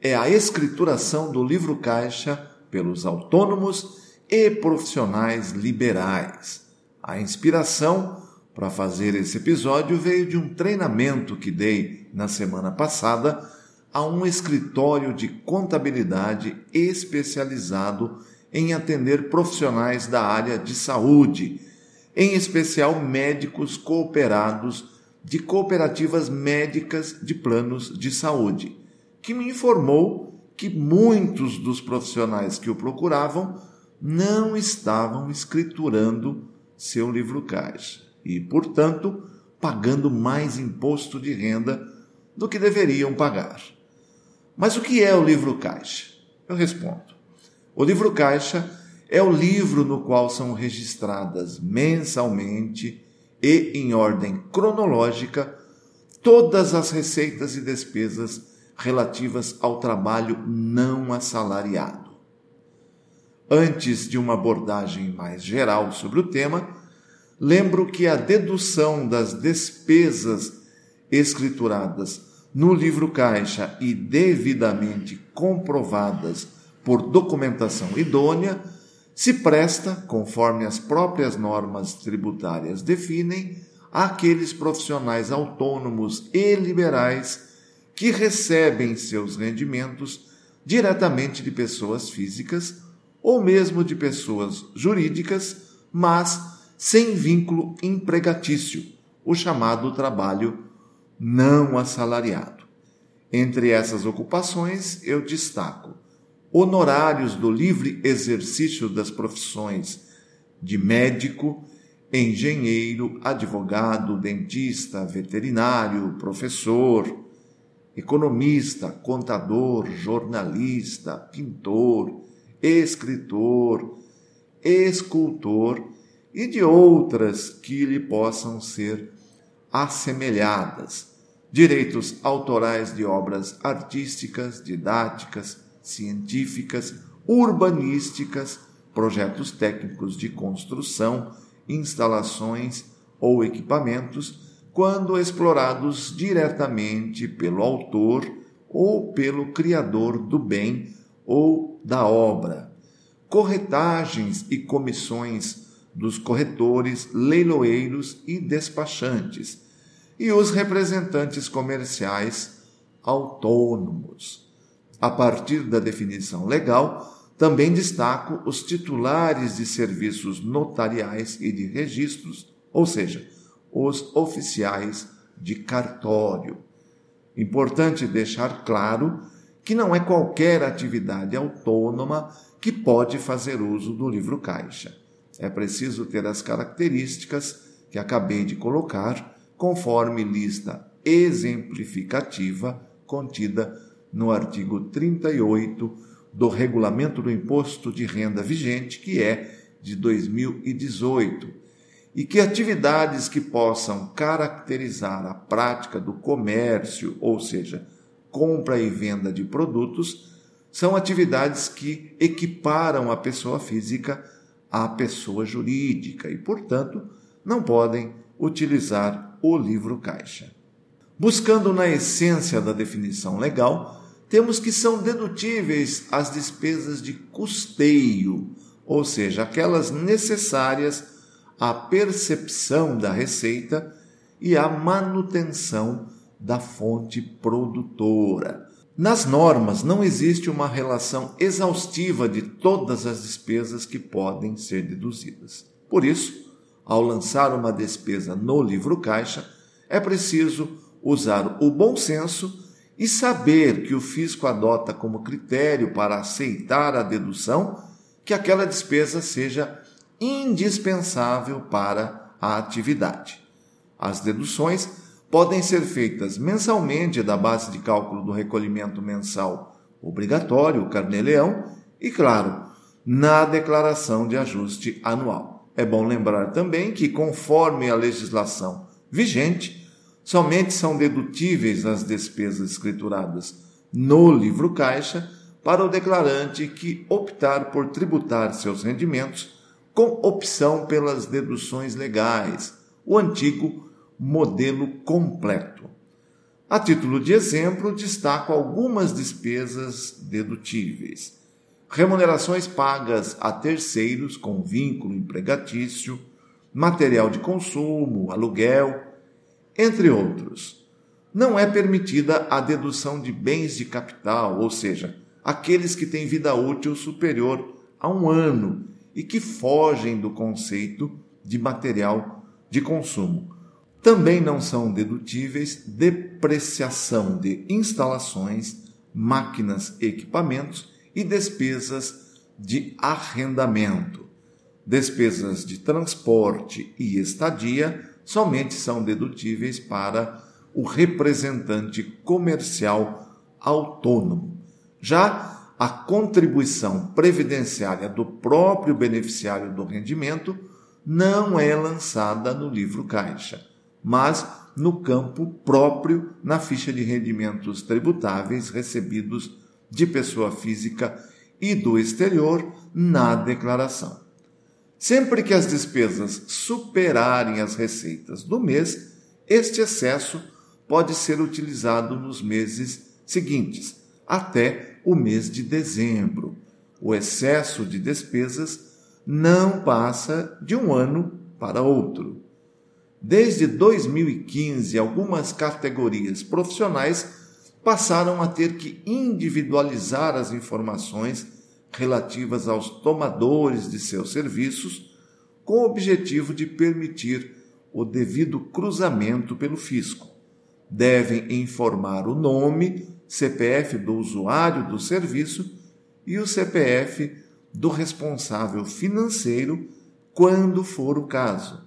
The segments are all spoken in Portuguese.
é a escrituração do livro caixa pelos autônomos e profissionais liberais. A inspiração para fazer esse episódio veio de um treinamento que dei na semana passada a um escritório de contabilidade especializado em atender profissionais da área de saúde, em especial médicos cooperados de cooperativas médicas de planos de saúde que me informou que muitos dos profissionais que o procuravam não estavam escriturando seu livro caixa e, portanto, pagando mais imposto de renda do que deveriam pagar. Mas o que é o livro caixa? Eu respondo. O livro caixa é o livro no qual são registradas mensalmente e em ordem cronológica todas as receitas e despesas relativas ao trabalho não assalariado. Antes de uma abordagem mais geral sobre o tema, lembro que a dedução das despesas escrituradas no livro caixa e devidamente comprovadas por documentação idônea se presta, conforme as próprias normas tributárias definem, àqueles profissionais autônomos e liberais que recebem seus rendimentos diretamente de pessoas físicas ou mesmo de pessoas jurídicas, mas sem vínculo empregatício, o chamado trabalho não assalariado. Entre essas ocupações, eu destaco honorários do livre exercício das profissões de médico, engenheiro, advogado, dentista, veterinário, professor, economista, contador, jornalista, pintor, escritor, escultor e de outras que lhe possam ser assemelhadas. Direitos autorais de obras artísticas, didáticas, científicas, urbanísticas, projetos técnicos de construção, instalações ou equipamentos quando explorados diretamente pelo autor ou pelo criador do bem ou da obra. Corretagens e comissões dos corretores, leiloeiros e despachantes, e os representantes comerciais autônomos. A partir da definição legal, também destaco os titulares de serviços notariais e de registros, ou seja, os oficiais de cartório. Importante deixar claro que não é qualquer atividade autônoma que pode fazer uso do livro caixa. É preciso ter as características que acabei de colocar, conforme lista exemplificativa contida no artigo 38 do Regulamento do Imposto de Renda vigente, que é de 2018 e que atividades que possam caracterizar a prática do comércio, ou seja, compra e venda de produtos, são atividades que equiparam a pessoa física à pessoa jurídica e, portanto, não podem utilizar o livro caixa. Buscando na essência da definição legal, temos que são dedutíveis as despesas de custeio, ou seja, aquelas necessárias a percepção da receita e a manutenção da fonte produtora. Nas normas não existe uma relação exaustiva de todas as despesas que podem ser deduzidas. Por isso, ao lançar uma despesa no livro caixa, é preciso usar o bom senso e saber que o fisco adota como critério para aceitar a dedução que aquela despesa seja indispensável para a atividade. As deduções podem ser feitas mensalmente da base de cálculo do recolhimento mensal obrigatório, o carnê-leão, e, claro, na declaração de ajuste anual. É bom lembrar também que, conforme a legislação vigente, somente são dedutíveis as despesas escrituradas no livro caixa para o declarante que optar por tributar seus rendimentos com opção pelas deduções legais, o antigo modelo completo. A título de exemplo, destaco algumas despesas dedutíveis remunerações pagas a terceiros com vínculo empregatício, material de consumo, aluguel, entre outros. Não é permitida a dedução de bens de capital, ou seja, aqueles que têm vida útil superior a um ano e que fogem do conceito de material de consumo. Também não são dedutíveis depreciação de instalações, máquinas e equipamentos e despesas de arrendamento. Despesas de transporte e estadia somente são dedutíveis para o representante comercial autônomo. Já a contribuição previdenciária do próprio beneficiário do rendimento não é lançada no livro caixa, mas no campo próprio na ficha de rendimentos tributáveis recebidos de pessoa física e do exterior na declaração. Sempre que as despesas superarem as receitas do mês, este excesso pode ser utilizado nos meses seguintes, até o mês de dezembro. O excesso de despesas não passa de um ano para outro. Desde 2015, algumas categorias profissionais passaram a ter que individualizar as informações relativas aos tomadores de seus serviços, com o objetivo de permitir o devido cruzamento pelo fisco. Devem informar o nome, CPF do usuário do serviço e o CPF do responsável financeiro, quando for o caso.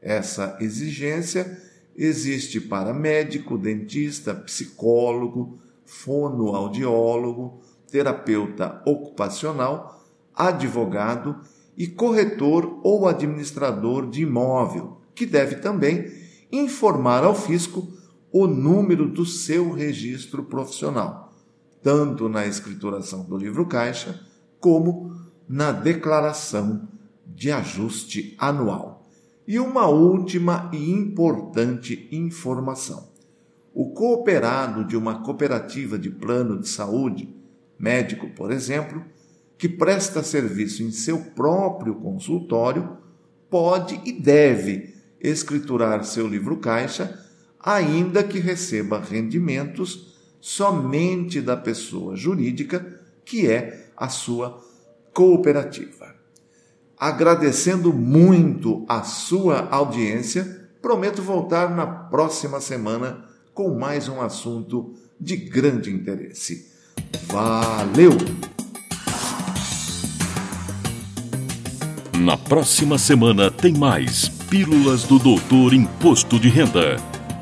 Essa exigência existe para médico, dentista, psicólogo, fonoaudiólogo, terapeuta ocupacional, advogado e corretor ou administrador de imóvel, que deve também informar ao fisco o número do seu registro profissional, tanto na escrituração do livro caixa como na declaração de ajuste anual. E uma última e importante informação. O cooperado de uma cooperativa de plano de saúde, médico, por exemplo, que presta serviço em seu próprio consultório, pode e deve escriturar seu livro caixa, ainda que receba rendimentos somente da pessoa jurídica que é a sua cooperativa. Agradecendo muito a sua audiência, prometo voltar na próxima semana com mais um assunto de grande interesse. Valeu! Na próxima semana tem mais Pílulas do Doutor Imposto de Renda.